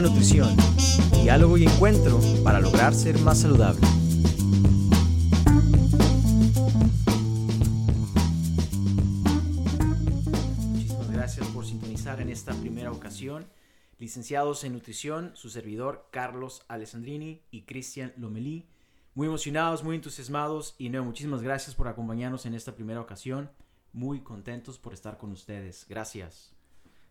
nutrición, diálogo y encuentro para lograr ser más saludable. Muchísimas gracias por sintonizar en esta primera ocasión. Licenciados en nutrición, su servidor Carlos Alessandrini y Cristian Lomelí. Muy emocionados, muy entusiasmados y no, muchísimas gracias por acompañarnos en esta primera ocasión. Muy contentos por estar con ustedes. Gracias.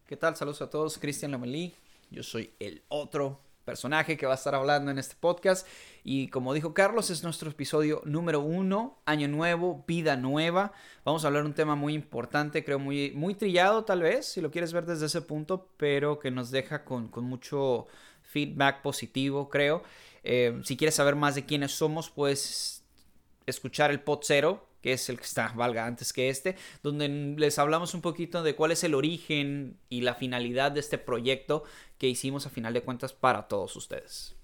¿Qué tal? Saludos a todos. Cristian Lomelí. Yo soy el otro personaje que va a estar hablando en este podcast. Y como dijo Carlos, es nuestro episodio número uno, año nuevo, vida nueva. Vamos a hablar de un tema muy importante, creo muy, muy trillado tal vez, si lo quieres ver desde ese punto, pero que nos deja con, con mucho feedback positivo, creo. Eh, si quieres saber más de quiénes somos, puedes escuchar el pod cero, que es el que está, valga, antes que este, donde les hablamos un poquito de cuál es el origen y la finalidad de este proyecto que hicimos a final de cuentas para todos ustedes.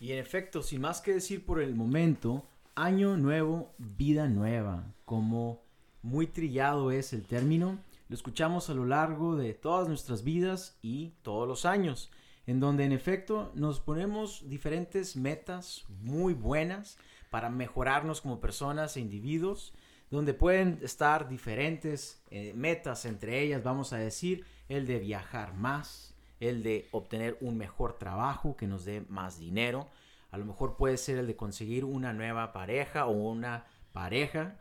Y en efecto, sin más que decir por el momento, año nuevo, vida nueva, como muy trillado es el término, lo escuchamos a lo largo de todas nuestras vidas y todos los años, en donde en efecto nos ponemos diferentes metas muy buenas para mejorarnos como personas e individuos, donde pueden estar diferentes eh, metas, entre ellas vamos a decir el de viajar más, el de obtener un mejor trabajo que nos dé más dinero, a lo mejor puede ser el de conseguir una nueva pareja o una pareja,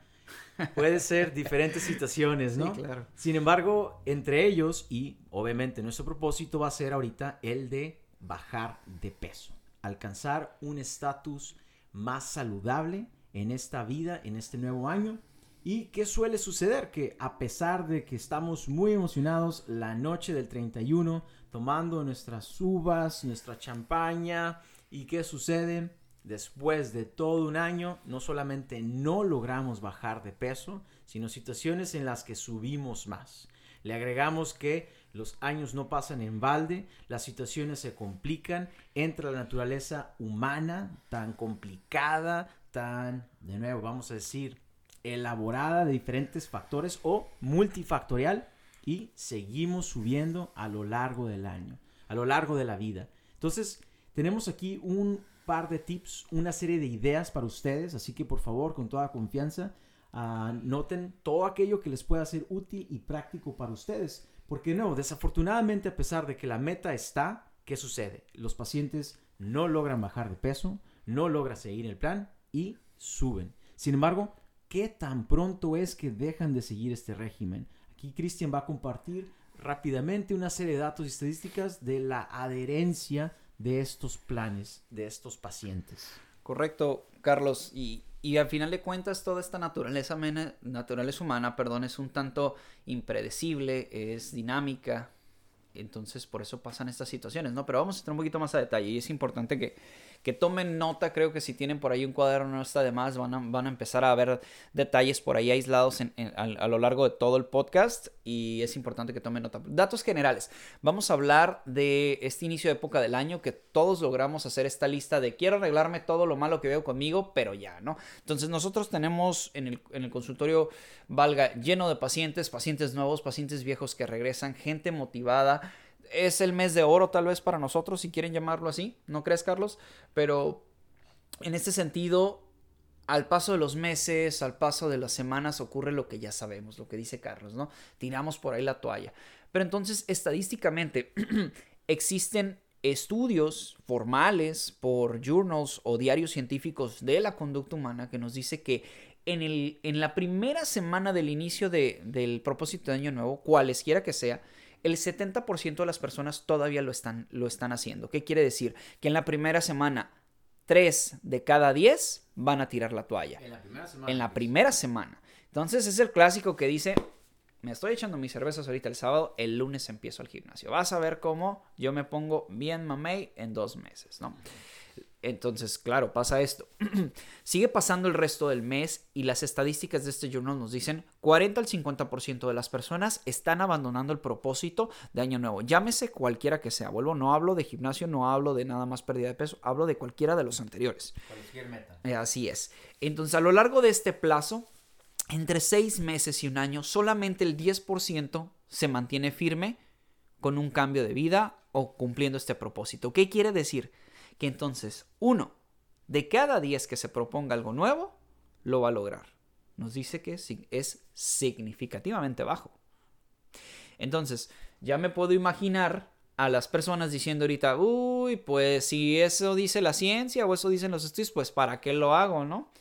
puede ser diferentes situaciones, ¿no? Sí, claro. Sin embargo, entre ellos y obviamente nuestro propósito va a ser ahorita el de bajar de peso, alcanzar un estatus más saludable en esta vida, en este nuevo año. ¿Y qué suele suceder? Que a pesar de que estamos muy emocionados la noche del 31, tomando nuestras uvas, nuestra champaña, ¿y qué sucede? Después de todo un año, no solamente no logramos bajar de peso, sino situaciones en las que subimos más. Le agregamos que los años no pasan en balde, las situaciones se complican, entra la naturaleza humana tan complicada, tan, de nuevo, vamos a decir, elaborada de diferentes factores o multifactorial y seguimos subiendo a lo largo del año, a lo largo de la vida. Entonces, tenemos aquí un par de tips, una serie de ideas para ustedes, así que por favor, con toda confianza, anoten todo aquello que les pueda ser útil y práctico para ustedes. Porque no, desafortunadamente a pesar de que la meta está, ¿qué sucede? Los pacientes no logran bajar de peso, no logran seguir el plan y suben. Sin embargo, ¿qué tan pronto es que dejan de seguir este régimen? Aquí Cristian va a compartir rápidamente una serie de datos y estadísticas de la adherencia de estos planes, de estos pacientes. Correcto, Carlos. Y, y al final de cuentas, toda esta naturaleza, naturaleza humana perdón, es un tanto impredecible, es dinámica. Entonces, por eso pasan estas situaciones, ¿no? Pero vamos a entrar un poquito más a detalle y es importante que, que tomen nota. Creo que si tienen por ahí un cuaderno, no está de más, van a, van a empezar a ver detalles por ahí aislados en- a, a lo largo de todo el podcast y es importante que tomen nota. Datos generales. Vamos a hablar de este inicio de época del año que todos logramos hacer esta lista de quiero arreglarme todo lo malo que veo conmigo, pero ya, ¿no? Entonces nosotros tenemos en el, en el consultorio, valga, lleno de pacientes, pacientes nuevos, pacientes viejos que regresan, gente motivada. Es el mes de oro tal vez para nosotros, si quieren llamarlo así, ¿no crees, Carlos? Pero en este sentido, al paso de los meses, al paso de las semanas, ocurre lo que ya sabemos, lo que dice Carlos, ¿no? Tiramos por ahí la toalla. Pero entonces, estadísticamente, existen estudios formales por journals o diarios científicos de la conducta humana que nos dice que en, el, en la primera semana del inicio de- del propósito de Año Nuevo, cualesquiera que sea, el 70% de las personas todavía lo están, lo están haciendo. ¿Qué quiere decir? Que en la primera semana, 3 de cada 10 van a tirar la toalla. En la primera semana. En la primera semana. Entonces es el clásico que dice, me estoy echando mis cervezas ahorita el sábado, el lunes empiezo al gimnasio. Vas a ver cómo yo me pongo bien mamey en dos meses, ¿no? Entonces, claro, pasa esto. Sigue pasando el resto del mes y las estadísticas de este journal nos dicen 40 al 50% de las personas están abandonando el propósito de año nuevo. Llámese cualquiera que sea. Vuelvo, no hablo de gimnasio, no hablo de nada más pérdida de peso, hablo de cualquiera de los anteriores. Cualquier meta. Eh, Así es. Entonces, a lo largo de este plazo, entre seis meses y un año, solamente el 10% se mantiene firme con un cambio de vida o cumpliendo este propósito. ¿Qué quiere decir? Que entonces, uno, de cada 10 que se proponga algo nuevo, lo va a lograr. Nos dice que es significativamente bajo. Entonces, ya me puedo imaginar a las personas diciendo ahorita, uy, pues si eso dice la ciencia o eso dicen los estudios, pues ¿para qué lo hago, no?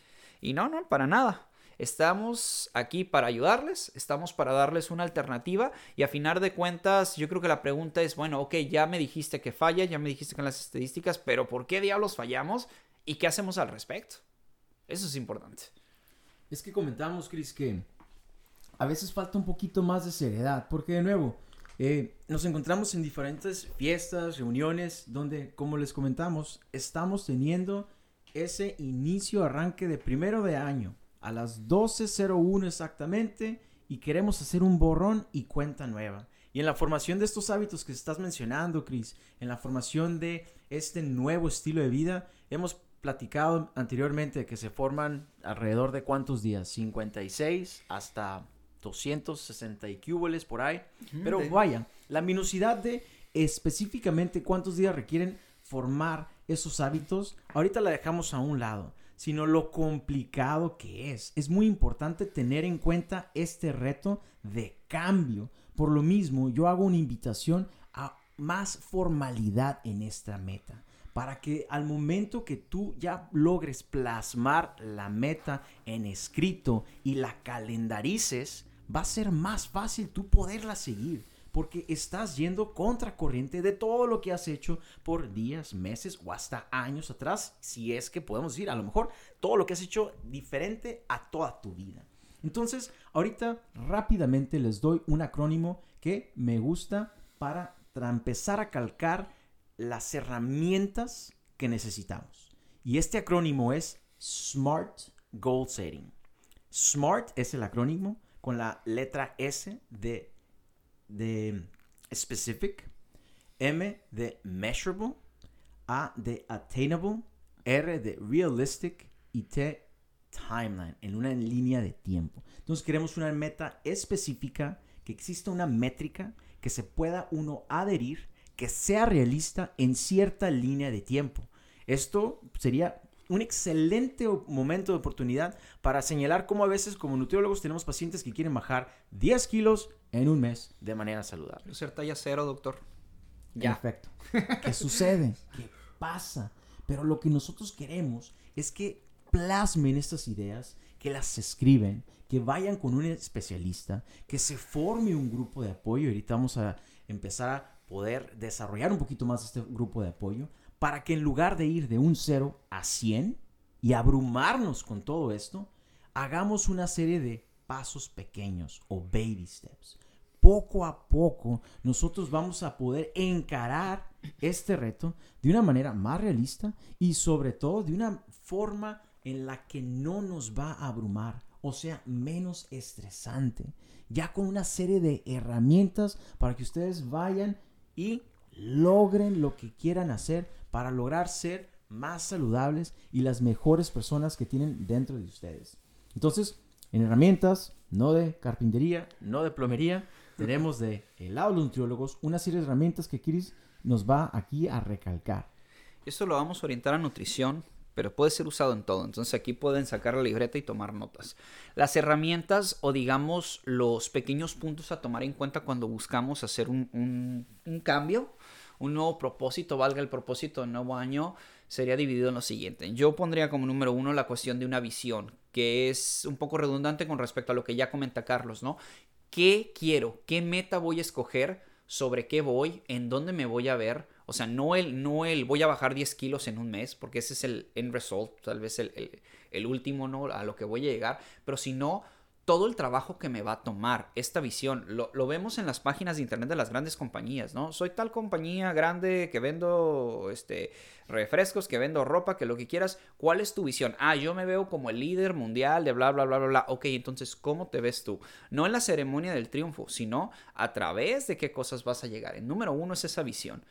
Y no, no, para nada. Estamos aquí para ayudarles, estamos para darles una alternativa y a final de cuentas yo creo que la pregunta es, bueno, ok, ya me dijiste que falla, ya me dijiste que en las estadísticas, pero ¿por qué diablos fallamos y qué hacemos al respecto? Eso es importante. Es que comentamos, Chris, que a veces falta un poquito más de seriedad, porque de nuevo, eh, nos encontramos en diferentes fiestas, reuniones, donde, como les comentamos, estamos teniendo ese inicio, arranque de primero de año, a las 12.01 exactamente, y queremos hacer un borrón y cuenta nueva. Y en la formación de estos hábitos que estás mencionando, Chris, en la formación de este nuevo estilo de vida, hemos platicado anteriormente que se forman alrededor de cuántos días, 56 hasta 260 y cúboles por ahí. Pero vaya, la minucidad de específicamente cuántos días requieren formar esos hábitos, ahorita la dejamos a un lado, sino lo complicado que es. Es muy importante tener en cuenta este reto de cambio. Por lo mismo, yo hago una invitación a más formalidad en esta meta para que al momento que tú ya logres plasmar la meta en escrito y la calendarices, va a ser más fácil tú poderla seguir. Porque estás yendo contracorriente de todo lo que has hecho por días, meses o hasta años atrás. Si es que podemos decir, a lo mejor todo lo que has hecho diferente a toda tu vida. Entonces, ahorita rápidamente les doy un acrónimo que me gusta para empezar a calcar las herramientas que necesitamos. Y este acrónimo es SMART Goal Setting. SMART es el acrónimo con la letra S de, de specific, M de measurable, A de attainable, R de realistic y T timeline, en una línea de tiempo. Entonces queremos una meta específica, que exista una métrica que se pueda uno adherir, que sea realista en cierta línea de tiempo. Esto sería un excelente momento de oportunidad para señalar cómo a veces como nutriólogos tenemos pacientes que quieren bajar 10 kilos en un mes de manera saludable. Ser talla cero, doctor. Ya. Perfecto. ¿Qué sucede? ¿Qué pasa? Pero lo que nosotros queremos es que plasmen estas ideas, que las escriben, que vayan con un especialista, que se forme un grupo de apoyo. Ahorita vamos a empezar a poder desarrollar un poquito más este grupo de apoyo para que en lugar de ir de un 0 a 100 y abrumarnos con todo esto, hagamos una serie de pasos pequeños o baby steps. Poco a poco nosotros vamos a poder encarar este reto de una manera más realista y sobre todo de una forma en la que no nos va a abrumar, o sea, menos estresante, ya con una serie de herramientas para que ustedes vayan y logren lo que quieran hacer para lograr ser más saludables y las mejores personas que tienen dentro de ustedes. Entonces, en herramientas, no de carpintería, no de plomería, tenemos de el lado de nutriólogos una serie de herramientas que Chris nos va aquí a recalcar. Esto lo vamos a orientar a nutrición, pero puede ser usado en todo. Entonces aquí pueden sacar la libreta y tomar notas. Las herramientas o digamos los pequeños puntos a tomar en cuenta cuando buscamos hacer un, un, un cambio un nuevo propósito, valga el propósito del nuevo año, sería dividido en lo siguiente. Yo pondría como número uno la cuestión de una visión, que es un poco redundante con respecto a lo que ya comenta Carlos, ¿no? ¿Qué quiero? ¿Qué meta voy a escoger? ¿Sobre qué voy? ¿En dónde me voy a ver? O sea, no el, no el voy a bajar 10 kilos en un mes, porque ese es el end result, tal vez el, el, último, ¿no? A lo que voy a llegar, pero si no todo el trabajo que me va a tomar esta visión. Lo, vemos en las páginas de internet de las grandes compañías, ¿no? Soy tal compañía grande que vendo este, refrescos, que vendo ropa, que lo que quieras. ¿Cuál es tu visión? Ah, yo me veo como el líder mundial de bla, bla, bla, bla, bla. Ok, entonces, ¿cómo te ves tú? No en la ceremonia del triunfo, sino a través de qué cosas vas a llegar. El número uno es esa visión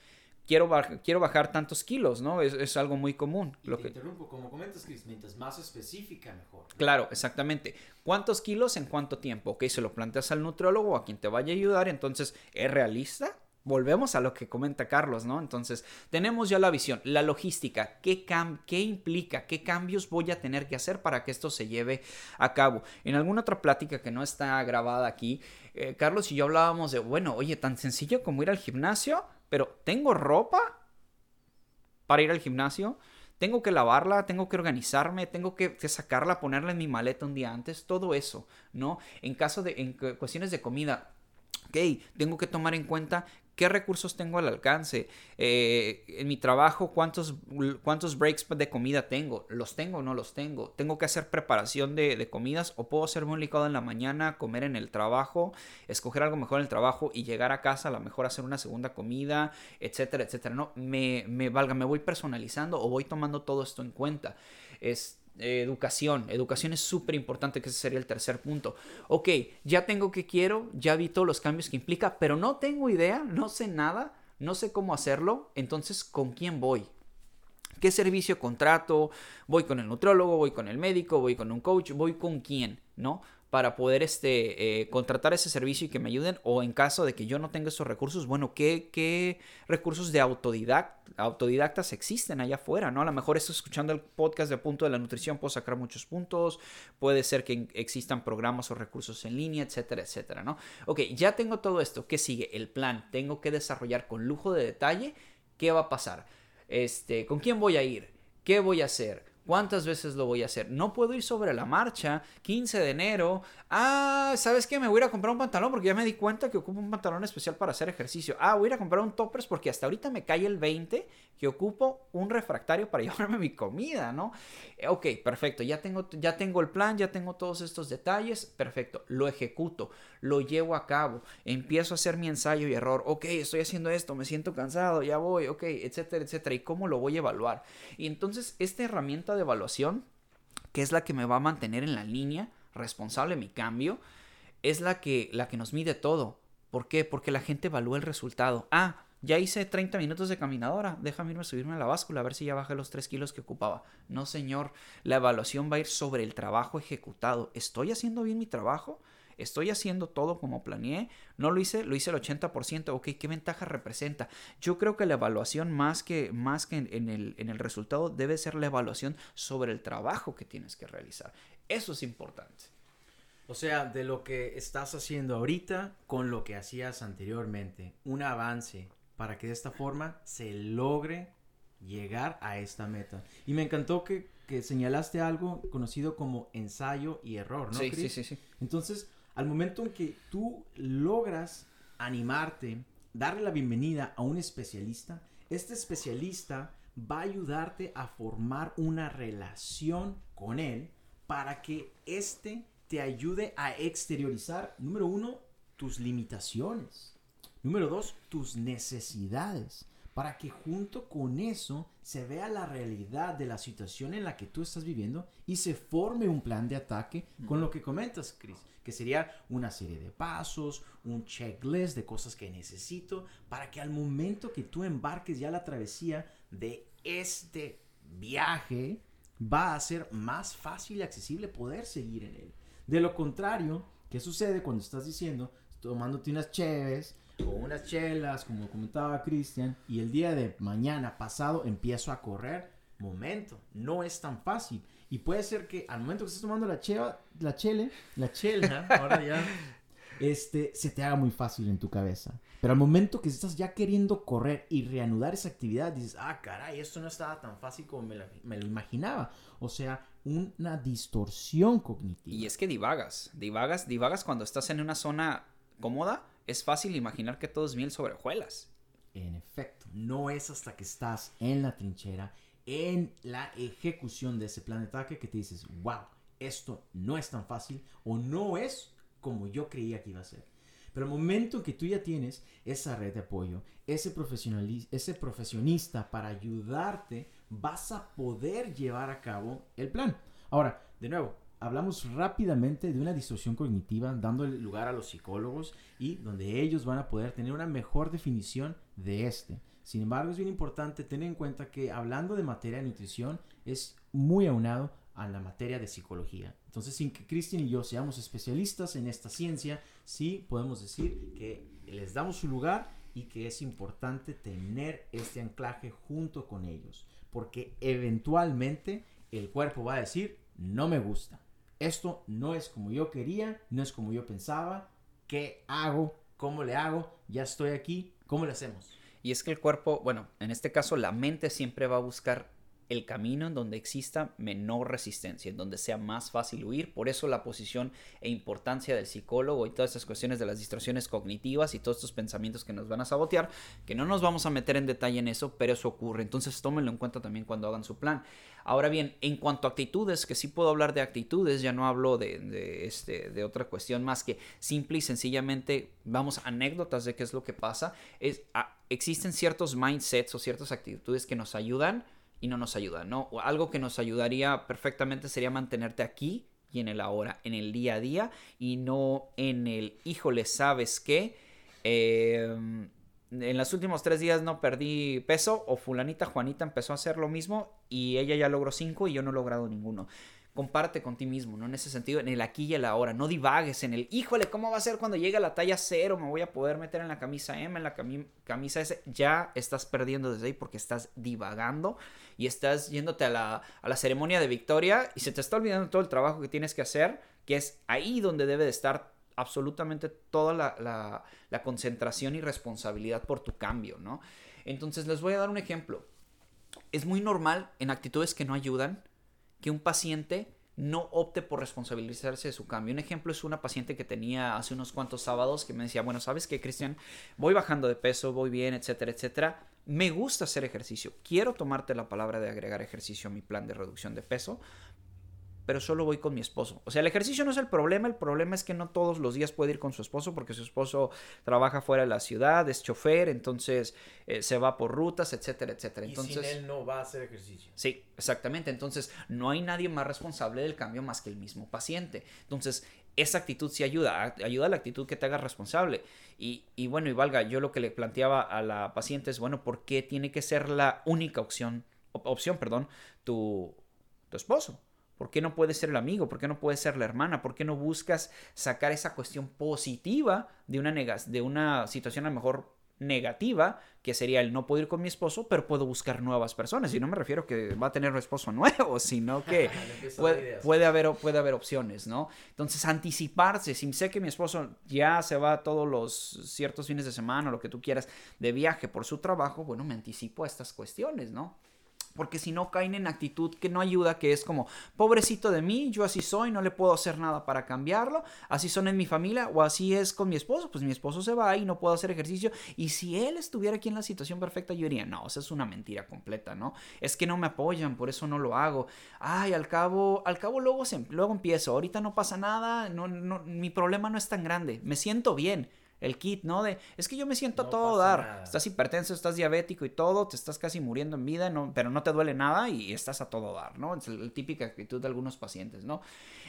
quiero, quiero bajar tantos kilos, ¿no? Es, algo muy común. lo que... interrumpo, como comentas, Chris, mientras más específica, mejor. Claro, exactamente. ¿Cuántos kilos en cuánto tiempo? Ok, se lo planteas al nutriólogo o a quien te vaya a ayudar, entonces, ¿es realista? volvemos a lo que comenta Carlos, ¿no? Entonces, tenemos ya la visión, la logística, ¿qué, qué implica, qué cambios voy a tener que hacer para que esto se lleve a cabo. En alguna otra plática que no está grabada aquí, eh, Carlos y yo hablábamos de, bueno, oye, tan sencillo como ir al gimnasio, pero ¿tengo ropa para ir al gimnasio? tengo que lavarla, tengo que organizarme, tengo que, sacarla, ponerla en mi maleta un día antes, todo eso, ¿no? En caso de, en cuestiones de comida, ok, tengo que tomar en cuenta qué recursos tengo al alcance, eh, en mi trabajo cuántos, cuántos breaks de comida tengo, los tengo o no los tengo, tengo que hacer preparación de, comidas o puedo hacerme un licuado en la mañana, comer en el trabajo, escoger algo mejor en el trabajo y llegar a casa a lo mejor hacer una segunda comida, etcétera, etcétera, no, me, me valga, me voy personalizando o voy tomando todo esto en cuenta. Es, educación. Educación es súper importante, que ese sería el tercer punto. Ok, ya tengo que quiero, ya vi todos los cambios que implica, pero no tengo idea, no sé nada, no sé cómo hacerlo. Entonces, ¿con quién voy? ¿Qué servicio contrato? ¿Voy con el nutrólogo? ¿Voy con el médico? ¿Voy con un coach? ¿Voy con quién? ¿No? Para poder este, eh, contratar ese servicio y que me ayuden o en caso de que yo no tenga esos recursos, bueno, ¿qué, qué recursos de autodidactas existen allá afuera? ¿no? A lo mejor estoy escuchando el podcast de Punto de la Nutrición, puedo sacar muchos puntos, puede ser que existan programas o recursos en línea, etcétera, etcétera, ¿no? Ok, ya tengo todo esto, ¿qué sigue? El plan, tengo que desarrollar con lujo de detalle qué va a pasar, este, con quién voy a ir, qué voy a hacer, ¿Cuántas veces lo voy a hacer? No puedo ir sobre la marcha, 15 de enero. Ah, ¿sabes qué? Me voy a ir a comprar un pantalón porque ya me di cuenta que ocupo un pantalón especial para hacer ejercicio. Ah, voy a ir a comprar un toppers porque hasta ahorita me cae el 20 que ocupo un refractario para llevarme mi comida, ¿no? Eh, ok, perfecto, ya tengo, ya tengo el plan, ya tengo todos estos detalles, perfecto, lo ejecuto, lo llevo a cabo, empiezo a hacer mi ensayo y error, ok, estoy haciendo esto, me siento cansado, ya voy, ok, etcétera, etcétera, y cómo lo voy a evaluar. Y entonces esta herramienta de evaluación, que es la que me va a mantener en la línea responsable mi cambio, es la que, la que nos mide todo. ¿Por qué? Porque la gente evalúa el resultado. Ah, ya hice 30 minutos de caminadora, déjame irme a subirme a la báscula a ver si ya bajé los 3 kilos que ocupaba. No, señor, la evaluación va a ir sobre el trabajo ejecutado. ¿Estoy haciendo bien mi trabajo? ¿Estoy haciendo todo como planeé? ¿No lo hice? Lo hice el 80%. Ok, ¿qué ventaja representa? Yo creo que la evaluación más que, más que en, el, en el resultado debe ser la evaluación sobre el trabajo que tienes que realizar. Eso es importante. O sea, de lo que estás haciendo ahorita con lo que hacías anteriormente, un avance, para que de esta forma se logre llegar a esta meta. Y me encantó que, señalaste algo conocido como ensayo y error, ¿no? Sí, sí, sí, sí. Entonces, al momento en que tú logras animarte, darle la bienvenida a un especialista, este especialista va a ayudarte a formar una relación con él para que éste te ayude a exteriorizar, número uno, tus limitaciones. Número dos, tus necesidades. Para que junto con eso se vea la realidad de la situación en la que tú estás viviendo y se forme un plan de ataque con lo que comentas, Chris. Que sería una serie de pasos, un checklist de cosas que necesito para que al momento que tú embarques ya la travesía de este viaje, va a ser más fácil y accesible poder seguir en él. De lo contrario, ¿qué sucede cuando estás diciendo, tomándote unas cheves, o unas chelas, como comentaba Cristian, y el día de mañana pasado empiezo a correr, momento, no es tan fácil. Y puede ser que al momento que estés tomando la cheva, la chele, la chela, ahora ya, este, se te haga muy fácil en tu cabeza. Pero al momento que estás ya queriendo correr y reanudar esa actividad, dices, ah, caray, esto no estaba tan fácil como me, me lo imaginaba. O sea, una distorsión cognitiva. Y es que divagas, divagas, divagas cuando estás en una zona cómoda es fácil imaginar que todo es miel sobre hojuelas. En efecto, no es hasta que estás en la trinchera, en la ejecución de ese plan de ataque, que te dices, wow, esto no es tan fácil o no es como yo creía que iba a ser. Pero el momento en que tú ya tienes esa red de apoyo, ese, ese profesionista para ayudarte, vas a poder llevar a cabo el plan. Ahora, de nuevo, hablamos rápidamente de una distorsión cognitiva, dando lugar a los psicólogos y donde ellos van a poder tener una mejor definición de este. Sin embargo, es bien importante tener en cuenta que hablando de materia de nutrición es muy aunado a la materia de psicología. Entonces, sin que Cristian y yo seamos especialistas en esta ciencia, sí podemos decir que les damos su lugar y que es importante tener este anclaje junto con ellos, porque eventualmente el cuerpo va a decir, no me gusta, esto no es como yo quería, no es como yo pensaba, ¿qué hago? ¿Cómo le hago? Ya estoy aquí, ¿cómo le hacemos? Y es que el cuerpo, bueno, en este caso la mente siempre va a buscar el camino en donde exista menor resistencia, en donde sea más fácil huir. Por eso la posición e importancia del psicólogo y todas estas cuestiones de las distorsiones cognitivas y todos estos pensamientos que nos van a sabotear, que no nos vamos a meter en detalle en eso, pero eso ocurre. Entonces tómenlo en cuenta también cuando hagan su plan. Ahora bien, en cuanto a actitudes, que sí puedo hablar de actitudes, ya no hablo de, este, de otra cuestión más que simple y sencillamente, vamos, anécdotas de qué es lo que pasa. Es, ah, existen ciertos mindsets o ciertas actitudes que nos ayudan y no nos ayuda, ¿no? algo que nos ayudaría perfectamente sería mantenerte aquí y en el ahora, en el día a día y no en el, híjole, ¿sabes qué? Em, en los últimos tres días no perdí peso o fulanita Juanita empezó a hacer lo mismo y ella ya logró cinco y yo no he logrado ninguno comparte con ti mismo, ¿no? En ese sentido, en el aquí y el ahora, no divagues en el, híjole, ¿cómo va a ser cuando llegue a la talla cero? Me voy a poder meter en la camisa M, en la camisa S. Ya estás perdiendo desde ahí porque estás divagando y estás yéndote a la, a la ceremonia de victoria y se te está olvidando todo el trabajo que tienes que hacer, que es ahí donde debe de estar absolutamente toda la, la, la concentración y responsabilidad por tu cambio, ¿no? Entonces les voy a dar un ejemplo. Es muy normal en actitudes que no ayudan que un paciente no opte por responsabilizarse de su cambio. Un ejemplo es una paciente que tenía hace unos cuantos sábados que me decía, bueno, ¿sabes qué, Cristian? Voy bajando de peso, voy bien, etcétera, etcétera. Me gusta hacer ejercicio. Quiero tomarte la palabra de agregar ejercicio a mi plan de reducción de peso, pero solo voy con mi esposo. O sea, el ejercicio no es el problema, el problema es que no todos los días puede ir con su esposo porque su esposo trabaja fuera de la ciudad, es chofer, entonces eh, se va por rutas, etcétera, etcétera. Entonces, y sin él no va a hacer ejercicio. Sí, exactamente. Entonces, no hay nadie más responsable del cambio más que el mismo paciente. Entonces, esa actitud sí ayuda, ayuda a la actitud que te haga responsable. Y, y, bueno, y valga, yo lo que le planteaba a la paciente es, bueno, ¿por qué tiene que ser la única opción, opción, perdón, tu, tu esposo? ¿Por qué no puede ser el amigo? ¿Por qué no puede ser la hermana? ¿Por qué no buscas sacar esa cuestión positiva de una, de una situación a lo mejor negativa, que sería el no poder ir con mi esposo, pero puedo buscar nuevas personas. Y no me refiero que va a tener un esposo nuevo, sino que puede, haber, puede haber opciones, ¿no? Entonces, anticiparse, si sé que mi esposo ya se va todos los ciertos fines de semana lo que tú quieras de viaje por su trabajo, bueno, me anticipo a estas cuestiones, ¿no? Porque si no caen en actitud que no ayuda, que es como, pobrecito de mí, yo así soy, no le puedo hacer nada para cambiarlo, así son en mi familia o así es con mi esposo, pues mi esposo se va y no puedo hacer ejercicio y si él estuviera aquí en la situación perfecta, yo diría, no, esa es una mentira completa, ¿no? Es que no me apoyan, por eso no lo hago. Ay, al cabo, al cabo luego, se, luego empiezo, ahorita no pasa nada, no, mi problema no es tan grande, me siento bien el kit, ¿no? De, es que yo me siento a todo dar. Estás hipertenso, estás diabético y todo, te estás casi muriendo en vida, no, pero no te duele nada y estás a todo dar, ¿no? Es la típica actitud de algunos pacientes, ¿no?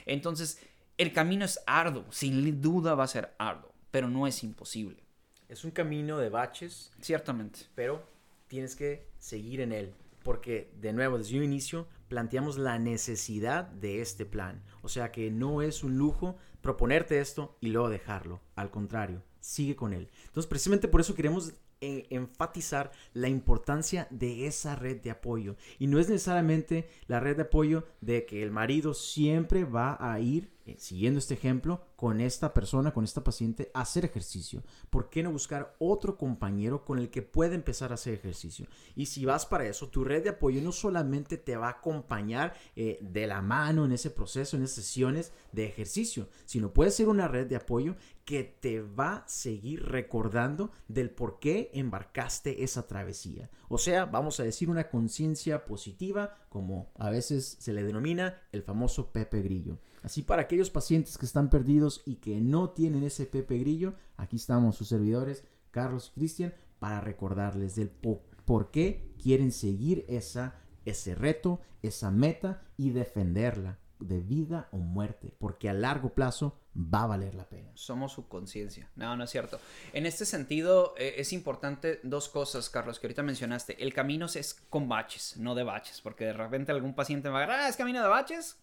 Entonces, el camino es arduo, sin duda va a ser arduo, pero no es imposible. Es un camino de baches. Ciertamente. Pero tienes que seguir en él, porque de nuevo, desde un inicio, planteamos la necesidad de este plan. O sea que no es un lujo proponerte esto y luego dejarlo. Al contrario, sigue con él. Entonces, precisamente por eso queremos eh, enfatizar la importancia de esa red de apoyo. Y no es necesariamente la red de apoyo de que el marido siempre va a ir eh, siguiendo este ejemplo, con esta persona, con esta paciente, hacer ejercicio. ¿Por qué no buscar otro compañero con el que pueda empezar a hacer ejercicio? Y si vas para eso, tu red de apoyo no solamente te va a acompañar eh, de la mano en ese proceso, en esas sesiones de ejercicio, sino puede ser una red de apoyo que te va a seguir recordando del por qué embarcaste esa travesía. O sea, vamos a decir una conciencia positiva, como a veces se le denomina el famoso Pepe Grillo. Así para aquellos pacientes que están perdidos y que no tienen ese Pepe Grillo, aquí estamos sus servidores, Carlos y Cristian, para recordarles del por qué quieren seguir esa, ese reto, esa meta y defenderla de vida o muerte, porque a largo plazo va a valer la pena. Somos su conciencia. No, no es cierto. En este sentido, eh, es importante dos cosas, Carlos, que ahorita mencionaste. El camino es con baches, no de baches, porque de repente algún paciente va a decir, ah, es camino de baches,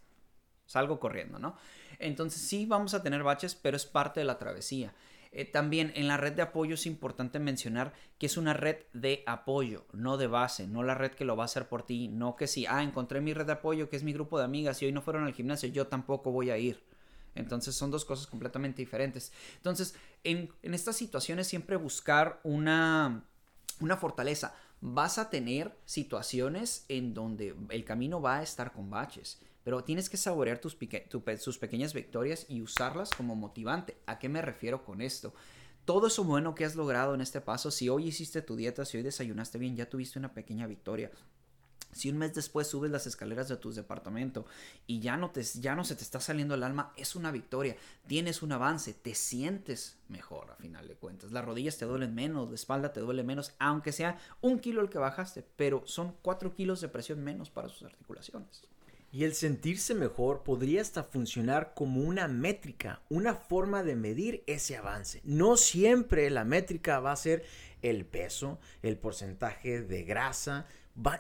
salgo corriendo, ¿no? Entonces sí vamos a tener baches, pero es parte de la travesía. Eh, también en la red de apoyo es importante mencionar que es una red de apoyo, no de base, no la red que lo va a hacer por ti, no que si, ah, encontré mi red de apoyo, que es mi grupo de amigas y hoy no fueron al gimnasio, yo tampoco voy a ir. Entonces son dos cosas completamente diferentes. Entonces, en, en estas situaciones siempre buscar una, una fortaleza. Vas a tener situaciones en donde el camino va a estar con baches pero tienes que saborear tus, sus pequeñas victorias y usarlas como motivante. ¿A qué me refiero con esto? Todo eso bueno que has logrado en este paso, si hoy hiciste tu dieta, si hoy desayunaste bien, ya tuviste una pequeña victoria. Si un mes después subes las escaleras de tu departamento y ya no, te, ya no se te está saliendo el alma, es una victoria. Tienes un avance, te sientes mejor a final de cuentas. Las rodillas te duelen menos, la espalda te duele menos, aunque sea un kilo el que bajaste, pero son cuatro kilos de presión menos para sus articulaciones. Y el sentirse mejor podría hasta funcionar como una métrica, una forma de medir ese avance. No siempre la métrica va a ser el peso, el porcentaje de grasa.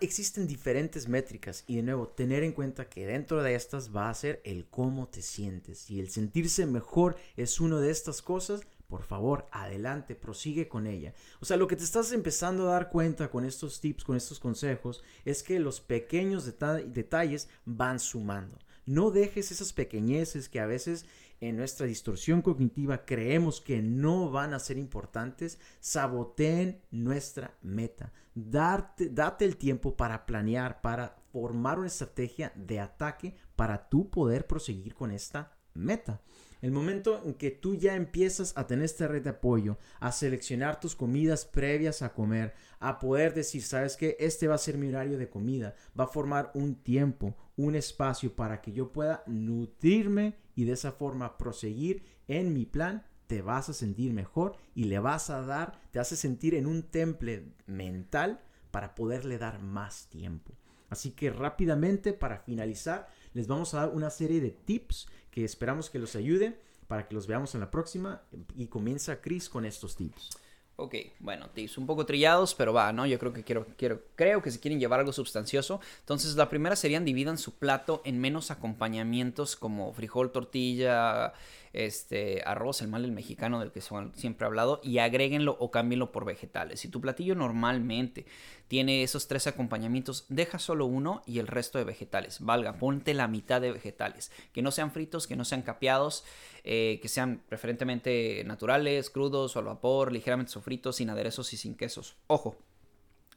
existen diferentes métricas y de nuevo tener en cuenta que dentro de estas va a ser el cómo te sientes. Y el sentirse mejor es una de estas cosas, por favor, adelante, prosigue con ella. O sea, lo que te estás empezando a dar cuenta con estos tips, con estos consejos, es que los pequeños detalles van sumando. No dejes esas pequeñeces que a veces en nuestra distorsión cognitiva creemos que no van a ser importantes, saboteen nuestra meta. Darte, date el tiempo para planear, para formar una estrategia de ataque para tú poder proseguir con esta meta. El momento en que tú ya empiezas a tener esta red de apoyo, a seleccionar tus comidas previas a comer, a poder decir, sabes que este va a ser mi horario de comida, va a formar un tiempo, un espacio para que yo pueda nutrirme y de esa forma proseguir en mi plan, te vas a sentir mejor y le vas a dar, te hace sentir en un temple mental para poderle dar más tiempo. Así que rápidamente para finalizar, les vamos a dar una serie de tips que esperamos que los ayude para que los veamos en la próxima. Y comienza Chris con estos tips. Ok, bueno, tips un poco trillados, pero va, ¿no? Yo creo que quiero, quiero, creo que si quieren llevar algo sustancioso. Entonces, la primera serían dividan su plato en menos acompañamientos como frijol, tortilla, este, arroz, el mal del mexicano del que siempre he hablado, y agréguenlo o cámbienlo por vegetales. Si tu platillo normalmente tiene esos tres acompañamientos, deja solo uno y el resto de vegetales. Valga, ponte la mitad de vegetales. Que no sean fritos, que no sean capeados, eh, que sean preferentemente naturales, crudos o al vapor, ligeramente sofritos, sin aderezos y sin quesos. Ojo,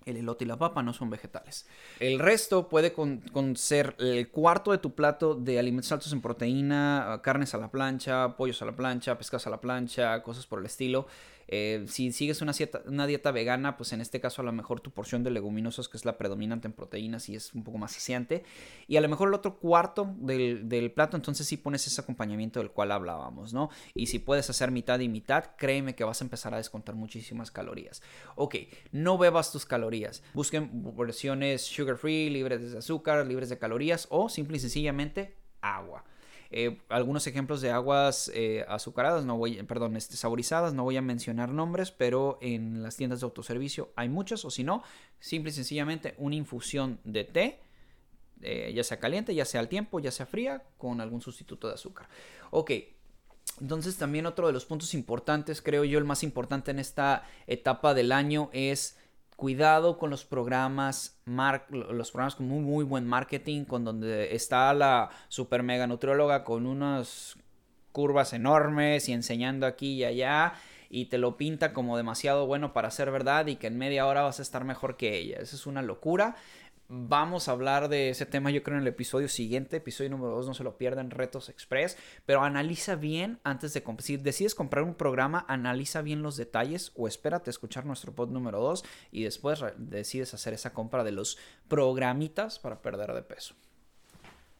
el elote y la papa no son vegetales. El resto puede con, ser el cuarto de tu plato de alimentos altos en proteína, carnes a la plancha, pollos a la plancha, pescados a la plancha, cosas por el estilo. Eh, si sigues una dieta, vegana, pues en este caso a lo mejor tu porción de leguminosas, que es la predominante en proteínas, y es un poco más saciante. Y a lo mejor el otro cuarto del, del plato, entonces sí pones ese acompañamiento del cual hablábamos, ¿no? Y si puedes hacer mitad y mitad, créeme que vas a empezar a descontar muchísimas calorías. Ok, no bebas tus calorías. Busquen versiones sugar free, libres de azúcar, libres de calorías o simple y sencillamente agua. Eh, algunos ejemplos de aguas eh, azucaradas, no voy, perdón, este, saborizadas, no voy a mencionar nombres, pero en las tiendas de autoservicio hay muchas, o si no, simple y sencillamente una infusión de té, eh, ya sea caliente, ya sea al tiempo, ya sea fría, con algún sustituto de azúcar. Ok, entonces también otro de los puntos importantes, creo yo el más importante en esta etapa del año es cuidado con los programas, los programas con muy, muy buen marketing, con donde está la super mega nutrióloga con unas curvas enormes y enseñando aquí y allá y te lo pinta como demasiado bueno para ser verdad y que en media hora vas a estar mejor que ella. Eso es una locura. Vamos a hablar de ese tema yo creo en el episodio siguiente, episodio número 2, no se lo pierdan, Retos Express, pero analiza bien antes de comprar, si decides comprar un programa, analiza bien los detalles o espérate a escuchar nuestro pod número 2 y después decides hacer esa compra de los programitas para perder de peso.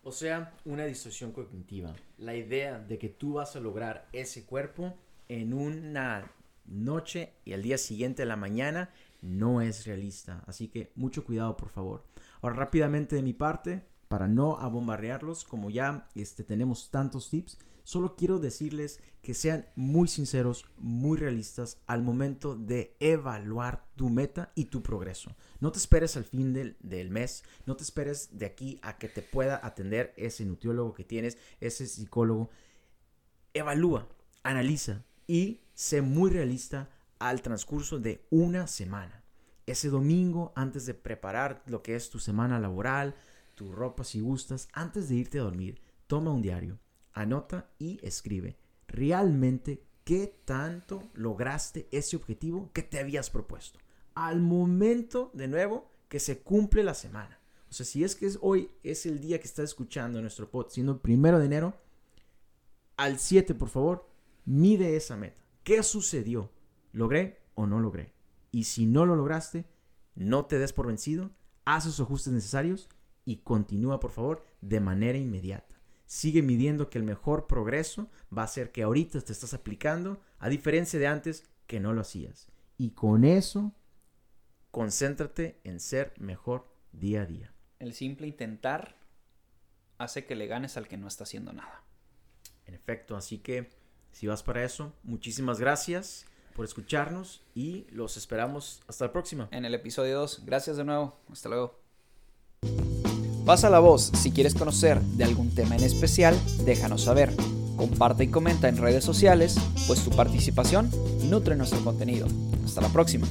O sea, una distorsión cognitiva. La idea de que tú vas a lograr ese cuerpo en una noche y al día siguiente de la mañana no es realista. Así que mucho cuidado, por favor. Ahora, rápidamente de mi parte, para no abombardearlos, como ya este, tenemos tantos tips, solo quiero decirles que sean muy sinceros, muy realistas al momento de evaluar tu meta y tu progreso. No te esperes al fin del, del mes, no te esperes de aquí a que te pueda atender ese nutriólogo que tienes, ese psicólogo. Evalúa, analiza y sé muy realista al transcurso de una semana. Ese domingo, antes de preparar lo que es tu semana laboral, tu ropa si gustas, antes de irte a dormir, toma un diario, anota y escribe realmente qué tanto lograste ese objetivo que te habías propuesto. Al momento, de nuevo, que se cumple la semana. O sea, si es que es hoy es el día que estás escuchando nuestro pod, siendo el primero de enero, al 7, por favor, mide esa meta. ¿Qué sucedió? ¿Logré o no logré? Y si no lo lograste, no te des por vencido, haz los ajustes necesarios y continúa, por favor, de manera inmediata. Sigue midiendo que el mejor progreso va a ser que ahorita te estás aplicando, a diferencia de antes que no lo hacías. Y con eso, concéntrate en ser mejor día a día. El simple intentar hace que le ganes al que no está haciendo nada. En efecto, así que si vas para eso, muchísimas gracias por escucharnos y los esperamos hasta la próxima. En el episodio 2, gracias de nuevo. Hasta luego. Pasa la voz, si quieres conocer de algún tema en especial, déjanos saber. Comparte y comenta en redes sociales, pues tu participación nutre nuestro contenido. Hasta la próxima.